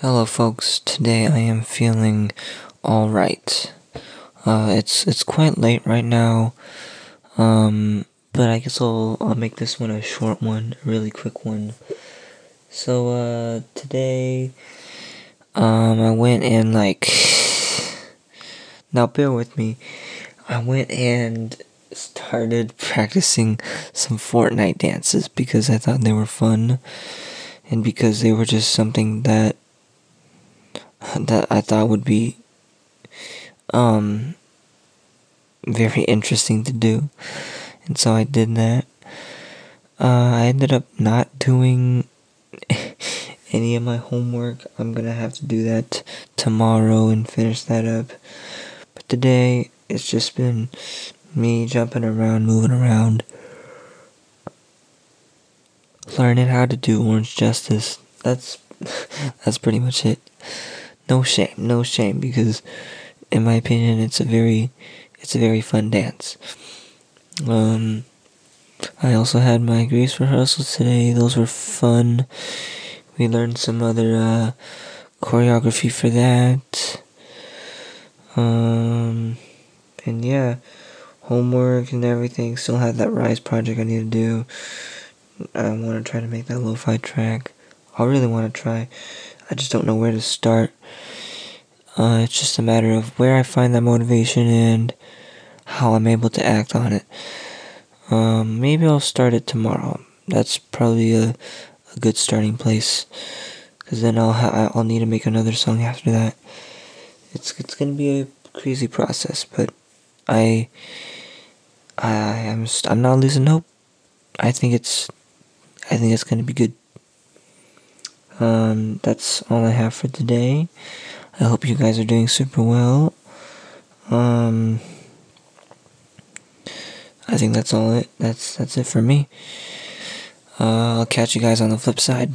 Hello, folks. Today I am feeling all right. Uh, it's it's quite late right now, um, but I guess I'll I'll make this one a short one, a really quick one. So uh, today, um, I went and like. Now bear with me. I went and started practicing some Fortnite dances because I thought they were fun, and because they were just something that that I thought would be um very interesting to do. And so I did that. Uh, I ended up not doing any of my homework. I'm gonna have to do that tomorrow and finish that up. But today, it's just been me jumping around, moving around, learning how to do Orange Justice. That's that's pretty much it no shame, no shame, because in my opinion, it's a very, it's a very fun dance. Um, I also had my Grease rehearsals today. Those were fun. We learned some other uh, choreography for that. Um, and yeah, homework and everything. Still have that Rise project I need to do. I want to try to make that lo-fi track. I really want to try. I just don't know where to start. Uh, it's just a matter of where I find that motivation and how I'm able to act on it. Um, maybe I'll start it tomorrow. That's probably a, a good starting place. Cause then I'll ha- I'll need to make another song after that. It's it's gonna be a crazy process, but I I am st- I'm not losing hope. I think it's I think it's gonna be good. Um, that's all I have for today. I hope you guys are doing super well. Um, I think that's all it. That's that's it for me. Uh, I'll catch you guys on the flip side.